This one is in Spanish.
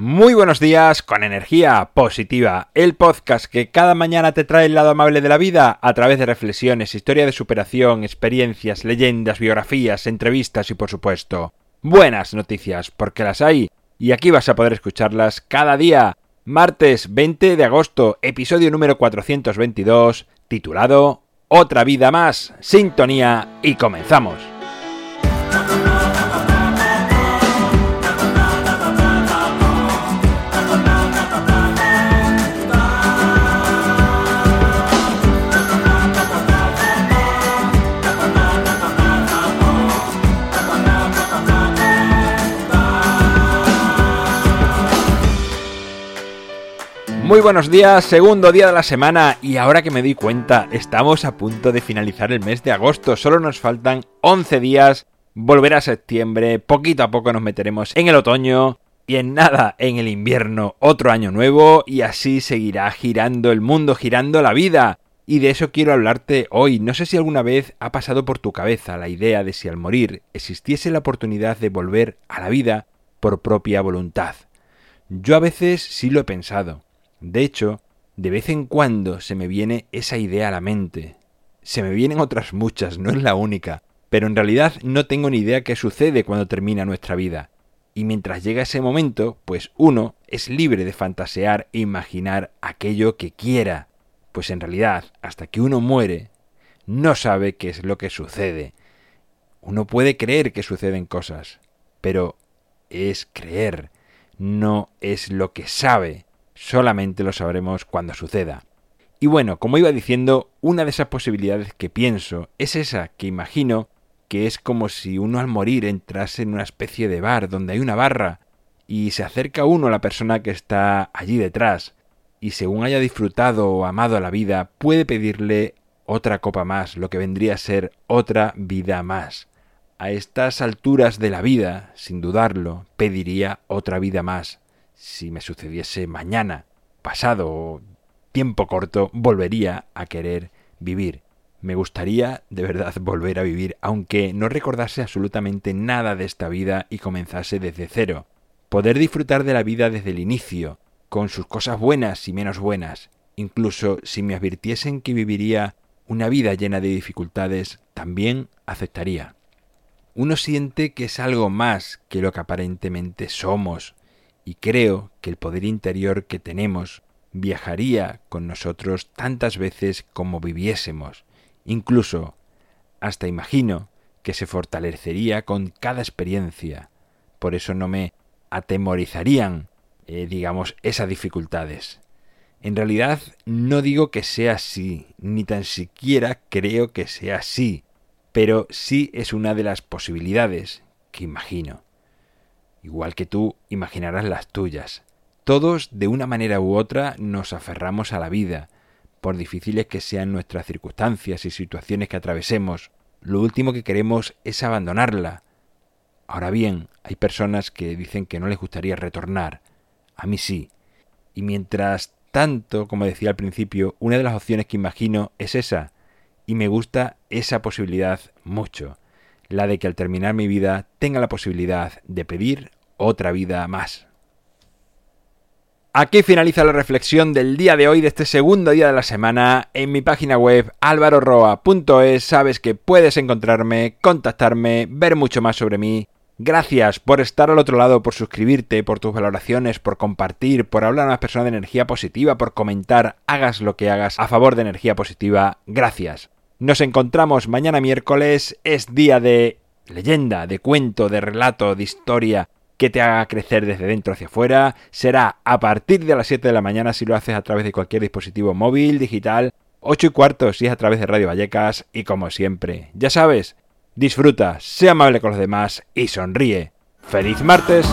Muy buenos días con energía positiva, el podcast que cada mañana te trae el lado amable de la vida a través de reflexiones, historia de superación, experiencias, leyendas, biografías, entrevistas y por supuesto buenas noticias, porque las hay y aquí vas a poder escucharlas cada día. Martes 20 de agosto, episodio número 422, titulado Otra vida más, sintonía y comenzamos. Muy buenos días, segundo día de la semana y ahora que me doy cuenta, estamos a punto de finalizar el mes de agosto, solo nos faltan 11 días, volver a septiembre, poquito a poco nos meteremos en el otoño y en nada, en el invierno, otro año nuevo y así seguirá girando el mundo, girando la vida. Y de eso quiero hablarte hoy. No sé si alguna vez ha pasado por tu cabeza la idea de si al morir existiese la oportunidad de volver a la vida por propia voluntad. Yo a veces sí lo he pensado. De hecho, de vez en cuando se me viene esa idea a la mente. Se me vienen otras muchas, no es la única, pero en realidad no tengo ni idea qué sucede cuando termina nuestra vida. Y mientras llega ese momento, pues uno es libre de fantasear e imaginar aquello que quiera, pues en realidad, hasta que uno muere, no sabe qué es lo que sucede. Uno puede creer que suceden cosas, pero es creer, no es lo que sabe solamente lo sabremos cuando suceda. Y bueno, como iba diciendo, una de esas posibilidades que pienso es esa que imagino que es como si uno al morir entrase en una especie de bar donde hay una barra y se acerca uno a la persona que está allí detrás y según haya disfrutado o amado la vida puede pedirle otra copa más, lo que vendría a ser otra vida más. A estas alturas de la vida, sin dudarlo, pediría otra vida más si me sucediese mañana, pasado o tiempo corto, volvería a querer vivir. Me gustaría de verdad volver a vivir, aunque no recordase absolutamente nada de esta vida y comenzase desde cero. Poder disfrutar de la vida desde el inicio, con sus cosas buenas y menos buenas. Incluso si me advirtiesen que viviría una vida llena de dificultades, también aceptaría. Uno siente que es algo más que lo que aparentemente somos, y creo que el poder interior que tenemos viajaría con nosotros tantas veces como viviésemos, incluso hasta imagino que se fortalecería con cada experiencia. Por eso no me atemorizarían, eh, digamos, esas dificultades. En realidad no digo que sea así, ni tan siquiera creo que sea así, pero sí es una de las posibilidades que imagino igual que tú imaginarás las tuyas. Todos, de una manera u otra, nos aferramos a la vida, por difíciles que sean nuestras circunstancias y situaciones que atravesemos. Lo último que queremos es abandonarla. Ahora bien, hay personas que dicen que no les gustaría retornar. A mí sí. Y mientras tanto, como decía al principio, una de las opciones que imagino es esa. Y me gusta esa posibilidad mucho la de que al terminar mi vida tenga la posibilidad de pedir otra vida más. Aquí finaliza la reflexión del día de hoy, de este segundo día de la semana. En mi página web alvaroroa.es sabes que puedes encontrarme, contactarme, ver mucho más sobre mí. Gracias por estar al otro lado, por suscribirte, por tus valoraciones, por compartir, por hablar a más personas de energía positiva, por comentar, hagas lo que hagas a favor de energía positiva. Gracias. Nos encontramos mañana miércoles, es día de leyenda, de cuento, de relato, de historia que te haga crecer desde dentro hacia afuera. Será a partir de las 7 de la mañana si lo haces a través de cualquier dispositivo móvil, digital, 8 y cuarto si es a través de Radio Vallecas y como siempre, ya sabes, disfruta, sea amable con los demás y sonríe. ¡Feliz martes!